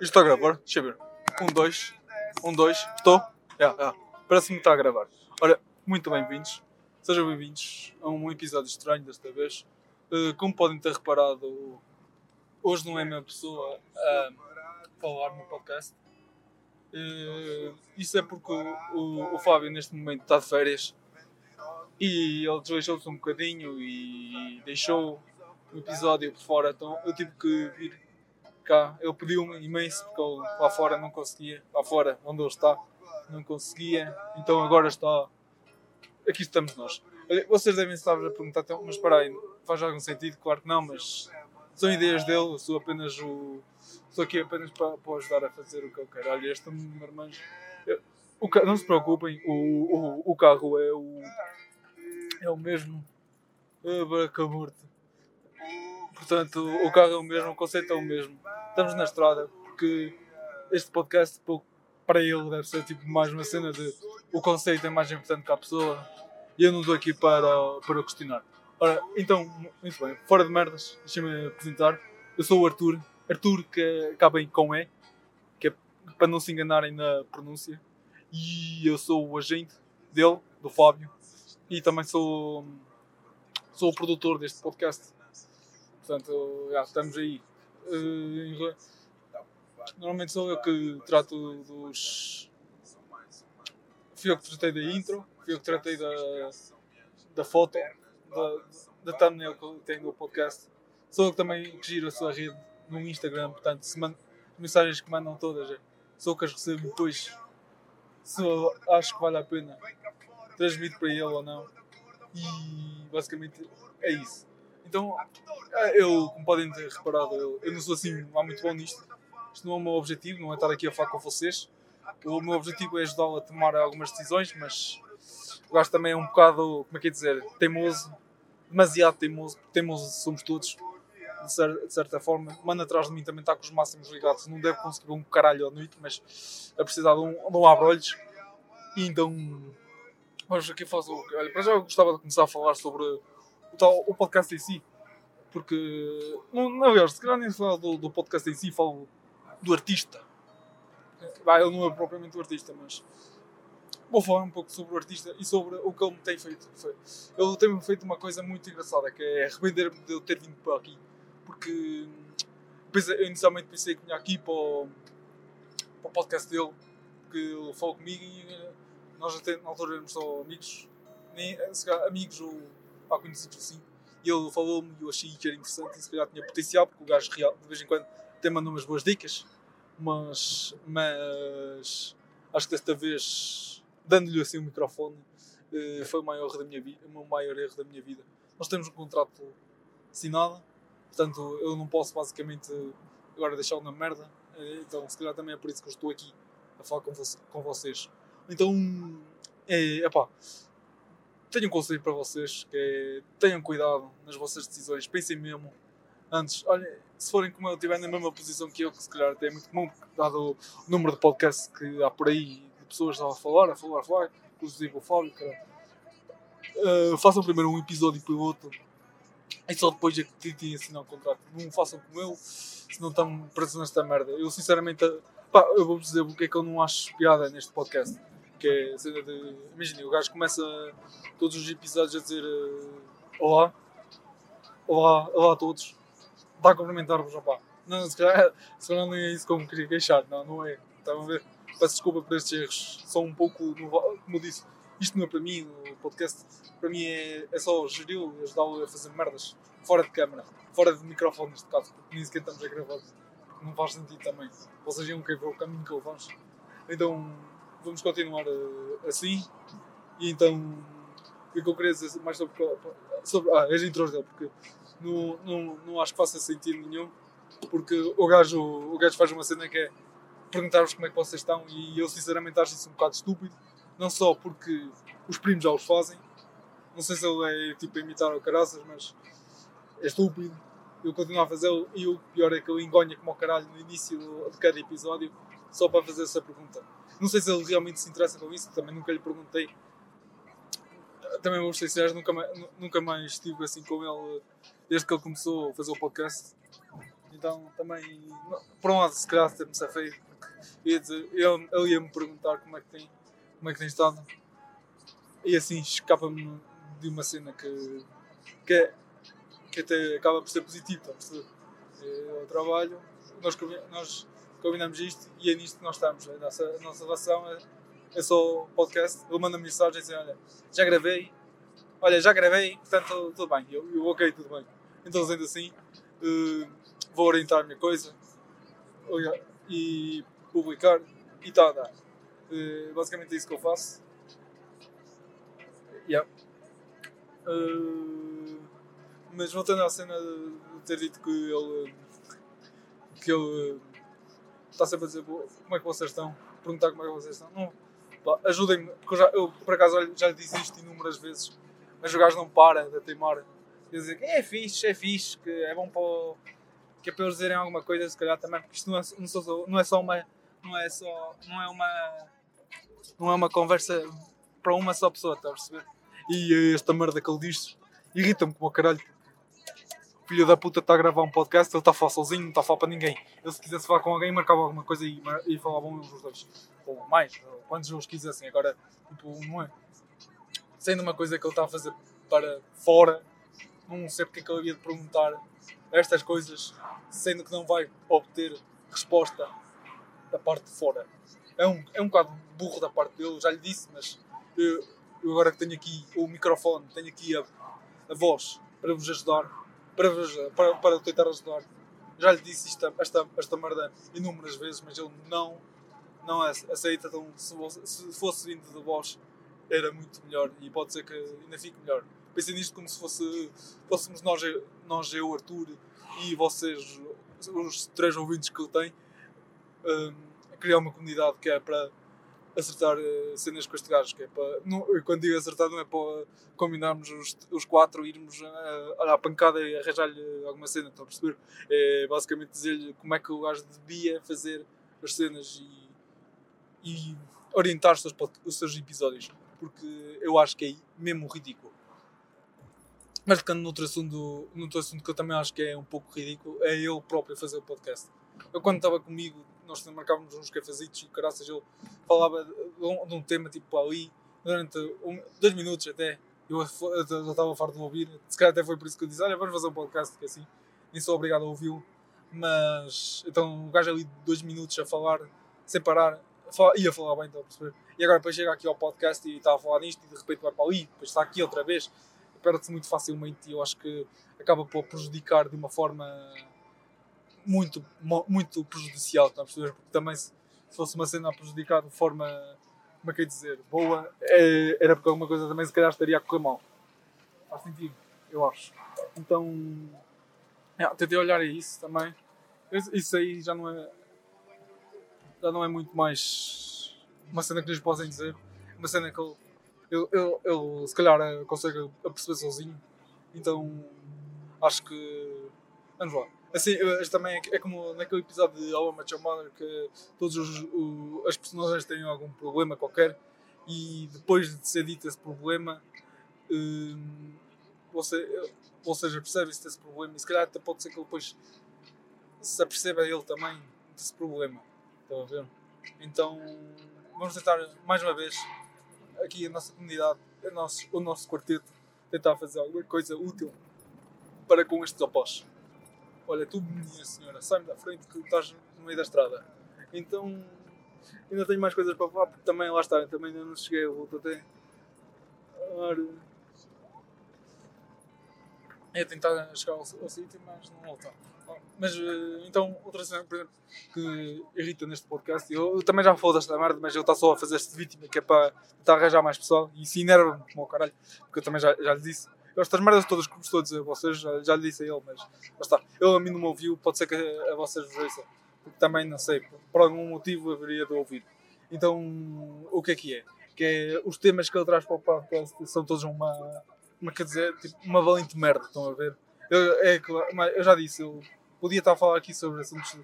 Está a gravar? Deixa eu ver. Um, dois. Um, dois. Estou? Parece-me que está a gravar. Ora, muito bem-vindos. Sejam bem-vindos a um episódio estranho desta vez. Uh, como podem ter reparado, hoje não é a minha pessoa a falar no podcast. Uh, isso é porque o, o, o Fábio neste momento está de férias e ele desleixou-se um bocadinho e deixou o episódio por fora, então eu tive que vir cá. Ele pediu-me imenso porque ele lá fora não conseguia, lá fora onde ele está, não conseguia, então agora está. Aqui estamos nós. Vocês devem estar a perguntar, então, mas para aí, faz algum sentido? Claro que não, mas são ideias dele, eu sou apenas o. Estou aqui apenas para, para ajudar a fazer o que eu quero. Olha, este marmanjo. O, não se preocupem, o, o, o carro é o. É o mesmo. Abracamorte. Portanto, o carro é o mesmo, o conceito é o mesmo. Estamos na estrada porque este podcast, para ele, deve ser tipo mais uma cena de o conceito é mais importante que a pessoa e eu não estou aqui para, para questionar. Ora, então, muito bem, fora de merdas, deixa-me apresentar. Eu sou o Arthur, Arthur que acaba em com E, que é para não se enganarem na pronúncia. E eu sou o agente dele, do Fábio, e também sou, sou o produtor deste podcast. Portanto, já, estamos aí. Uh, normalmente sou eu que trato dos. Fui eu que tratei da intro, fui eu que tratei da, da foto, da, da thumbnail que tem no podcast. Sou eu que também giro a sua rede no Instagram, portanto, man, as mensagens que mandam todas, é, sou eu que as recebo depois. Se acho que vale a pena, transmito para ele ou não. E basicamente é isso. Então, é, eu, como podem ter reparado, eu, eu não sou assim lá muito bom nisto. Isto não é o meu objetivo, não é estar aqui a falar com vocês. O meu objetivo é ajudá-lo a tomar algumas decisões, mas o gajo também é um bocado, como é que é dizer, teimoso, demasiado teimoso, teimoso somos todos, de, cer de certa forma. Mano atrás de mim também está com os máximos ligados, não deve conseguir um caralho à noite, mas a precisar de um, um abre-olhos. E então, vamos aqui fazer. Olha, para já eu gostava de começar a falar sobre o, tal, o podcast em si. Porque, não, aliás, se calhar nem falo do, do podcast em si, falo do artista. Bah, ele não é propriamente o artista, mas vou falar um pouco sobre o artista e sobre o que ele me tem feito. Ele tem-me feito uma coisa muito engraçada, que é arrepender-me de eu ter vindo para aqui. Porque eu inicialmente pensei que vinha aqui para o, para o podcast dele, que ele falou comigo e eh, nós até na altura éramos só amigos, nem, amigos ou pá, conhecidos assim. E ele falou-me e eu achei que era interessante e se calhar tinha potencial, porque o gajo real, de vez em quando até mandou umas boas dicas, mas, mas acho que desta vez, dando-lhe assim o microfone, eh, foi o maior, da minha vida, o maior erro da minha vida. Nós temos um contrato assinado, portanto eu não posso basicamente agora deixá-lo na merda, eh, então se calhar também é por isso que eu estou aqui a falar com, com vocês. Então, é, epá, tenho um conselho para vocês, que é tenham cuidado nas vossas decisões, pensem mesmo antes, olha, se forem como eu, estiverem na mesma posição que eu, que se calhar até é muito comum, dado o número de podcasts que há por aí, de pessoas a falar, a falar, a falar, inclusive o Fábio, uh, façam primeiro um episódio piloto e só depois é que tentem assinar o contrato. Não façam como eu, senão estamos presos nesta merda. Eu sinceramente, pá, eu vou dizer o que é que eu não acho piada neste podcast que é a cena de. Imaginem, o gajo começa todos os episódios a dizer uh, Olá, Olá, Olá a todos, dá a cumprimentar-vos, opá. Não, se calhar, se calhar não é isso como queria queixar, não, não é. Estão a ver? Peço desculpa por estes erros, são um pouco, como eu disse, isto não é para mim, o podcast, para mim é, é só geri-lo e ajudá-lo a fazer merdas fora de câmara, fora de microfone neste caso, porque nem sequer estamos a gravar, não faz sentido também. Vocês iam querer ver o caminho que levamos. Então, vamos continuar uh, assim. E então, o que eu queria dizer mais sobre, sobre ah, as intros dele, porque não, não, não acho que faça sentido nenhum, porque o gajo, o gajo faz uma cena que é perguntar-vos como é que vocês estão e eu sinceramente acho isso um bocado estúpido, não só porque os primos já os fazem, não sei se ele é tipo a imitar o caraças, mas é estúpido, eu continuo a fazê-lo e o pior é que ele engonha como o caralho no início de cada episódio só para fazer essa pergunta. Não sei se ele realmente se interessa com isso, também nunca lhe perguntei. Também vou ser sincero, nunca mais, nunca mais estive assim com ele desde que ele começou a fazer o podcast. Então também, por um lado, se calhar ter-me safei, ia ele, ele ia-me perguntar como é que tem, como é que tem estado. E assim escapa-me de uma cena que, que, é, que até acaba por ser positiva. Eu trabalho, nós, nós combinamos isto e é nisto que nós estamos. A nossa, a nossa relação é, é só podcast. Ele manda mensagem e diz: Olha, já gravei, olha, já gravei, portanto tudo bem. Eu, eu ok, tudo bem. Então, sendo assim, uh, vou orientar a minha coisa e publicar e está a dar. Uh, basicamente é isso que eu faço. Yeah. Uh, mas voltando à cena de ter dito que ele que ele está sempre a dizer como é que vocês estão, perguntar como é que vocês estão. Não, ajudem-me, porque eu, já, eu por acaso já lhe disse isto inúmeras vezes, mas o gajo não para de teimar. E dizer que é fixe, é fixe, que é bom para o, que é para eles dizerem alguma coisa, se calhar também, porque isto não é, não, sou, não é só uma. Não é só. Não é uma. Não é uma conversa para uma só pessoa, está a perceber? E esta merda que ele diz irrita-me como o caralho. Filho da puta está a gravar um podcast, ele está a falar sozinho, não está a falar para ninguém. Ele se quisesse falar com alguém, marcava alguma coisa e, e falavam os dois. Ou mais, quantos eles quisessem. Agora, tipo, não é. Sendo uma coisa que ele está a fazer para fora, não sei porque é que ele havia de perguntar estas coisas, sendo que não vai obter resposta da parte de fora. É um, é um bocado burro da parte dele, já lhe disse, mas eu, eu agora que tenho aqui o microfone, tenho aqui a, a voz para vos ajudar, para, para, para tentar ajudar. Já lhe disse isto, esta, esta merda inúmeras vezes, mas ele não, não aceita. Então, se, se fosse vindo de voz, era muito melhor e pode ser que ainda fique melhor pensem nisto como se fosse, fôssemos nós, nós, eu, Arthur e vocês, os três ouvintes que eu tenho, um, criar uma comunidade que é para acertar uh, cenas com este gajo. Que é para, não, quando digo acertar, não é para combinarmos os, os quatro, irmos à pancada e arranjar-lhe alguma cena, estão a perceber? É basicamente dizer-lhe como é que o gajo devia fazer as cenas e, e orientar os seus, os seus episódios. Porque eu acho que é mesmo ridículo. Mas ficando noutro assunto, noutro assunto que eu também acho que é um pouco ridículo, é ele próprio fazer o podcast. Eu quando estava comigo, nós marcávamos uns cafezitos e caraças, ele falava de um, de um tema tipo ali, durante um, dois minutos até, eu já estava farto de ouvir, se calhar até foi por isso que eu disse, olha, vamos fazer um podcast, que é assim, nem sou obrigado a ouvi-lo, mas, então o gajo ali dois minutos a falar, sem parar, ia falar bem, estão a perceber? E agora depois chega aqui ao podcast e está a falar nisto e de repente vai para ali, depois está aqui outra vez, perde-se muito facilmente e eu acho que acaba por prejudicar de uma forma muito, muito prejudicial, tá a perceber? Porque também se fosse uma cena a prejudicar de forma, como é que é dizer, boa, é, era porque alguma coisa também se calhar estaria a correr mal. Faz sentido, eu acho. Então, é, tentei olhar a isso também. Isso aí já não é, já não é muito mais uma cena que lhes possam dizer. Uma cena que eu ele, ele, ele se calhar consegue perceber sozinho. Então acho que. Vamos lá. Assim, também é, como naquele episódio de How I Met Your Mother que todas as personagens têm algum problema qualquer e depois de ser dito esse problema hum, você, ou seja, percebe-se desse problema e se calhar até pode ser que ele depois se aperceba ele também desse problema. Estão a ver? Então vamos tentar mais uma vez aqui a nossa comunidade, a nosso, o nosso quarteto, tentar fazer alguma coisa útil para com estes opostos. Olha, tu, minha senhora, sai-me da frente que estás no meio da estrada. Então, ainda tenho mais coisas para falar, porque também, lá está, também ainda não cheguei, eu volto até. Ora, é tentar chegar ao, ao sítio, mas não voltar. Mas eh, então, outra cena, por exemplo, que irrita neste podcast, eu, eu também já falo desta merda, mas ele está só a fazer-se de vítima, que é para tentar arranjar mais pessoal, e isso enerva-me como o caralho, porque eu também já, já lhe disse. Estas merdas todas que estou a dizer vocês, já, já lhe disse a ele, mas lá está. Ele a mim não me ouviu, pode ser que a, a vocês vos ouça, porque também não sei, por algum motivo haveria de ouvir. Então, o que é que é? Que é, os temas que ele traz para o podcast são todos uma, uma quer dizer, tipo, uma valente merda, estão a ver? Eu, é, eu já disse, eu podia estar a falar aqui sobre assuntos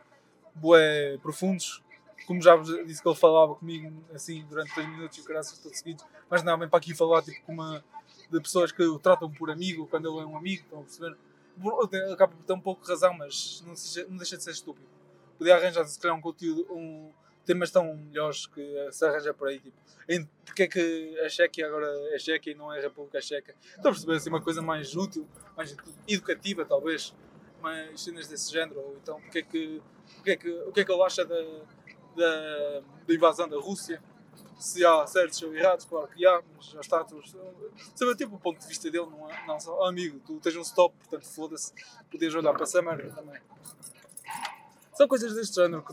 bué profundos, como já vos disse que ele falava comigo assim durante 3 minutos e o caraças todos seguidos, mas não, vem para aqui falar tipo, uma, de pessoas que o tratam por amigo quando ele é um amigo, estão a perceber? acaba por ter um pouco de razão, mas não, seja, não deixa de ser estúpido. Podia arranjar, se calhar, um conteúdo, um, temas tão melhores que se arranja por aí. Tipo, porque é que a Chequia agora é Chequia e não é República Checa? Estou a perceber assim, uma coisa mais útil, mais educativa, talvez, mais cenas desse género. Ou então, porque é que, porque é que, o que é que ele acha da, da, da invasão da Rússia? Se há certos ou errados, claro que há, mas já está. Saber tipo o ponto de vista dele, não é? Não, só, amigo, tu tens um stop, portanto foda-se, podes olhar para essa merda também. São coisas deste género que,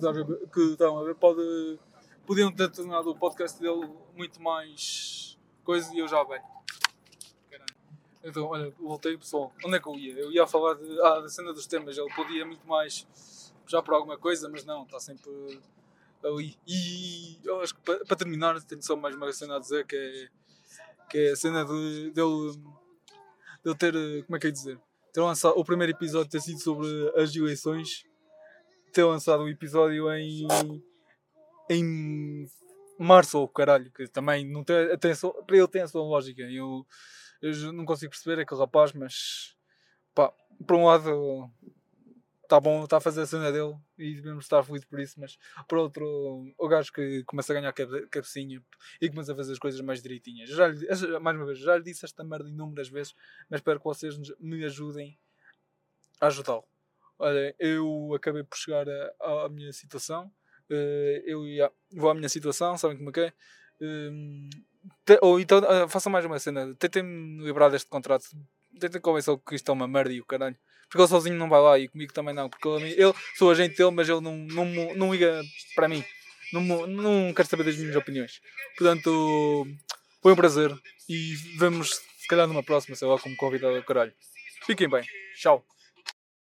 que estão a ver. Pode, podiam ter tornado o podcast dele muito mais coisa e eu já venho. Então, olha, voltei pessoal. Onde é que eu ia? Eu ia falar de, ah, da cena dos temas. Ele podia muito mais já por alguma coisa, mas não, está sempre ali. E eu acho que para, para terminar, tenho só mais uma cena a dizer que é, que é a cena de, dele, dele ter, como é que é dizer? Ter lançado, o primeiro episódio ter sido sobre as eleições ter lançado o episódio em. em março ou caralho, que também não tem, tem sua, para ele tem a sua lógica. Eu, eu não consigo perceber aquele rapaz, mas pá, por um lado está bom, está a fazer a cena dele e devemos estar feliz por isso, mas por outro, o gajo que começa a ganhar cabecinha e começa a fazer as coisas mais direitinhas. Já lhe, mais uma vez, já lhe disse esta merda inúmeras vezes, mas espero que vocês me ajudem a ajudá-lo. Olha, eu acabei por chegar à minha situação. Uh, eu vou à minha situação, sabem como é que é? Te, ou então uh, façam mais uma cena, tentem-me livrar deste contrato. Tentem convencer que isto é uma merda e o caralho. Porque ele sozinho não vai lá e comigo também não. Porque ele, ele sou agente dele, mas ele não, não, não liga para mim. Não, não quer saber das minhas opiniões. Portanto, foi um prazer. E vemos se calhar numa próxima, sei lá, como convidado do caralho. Fiquem bem. Tchau.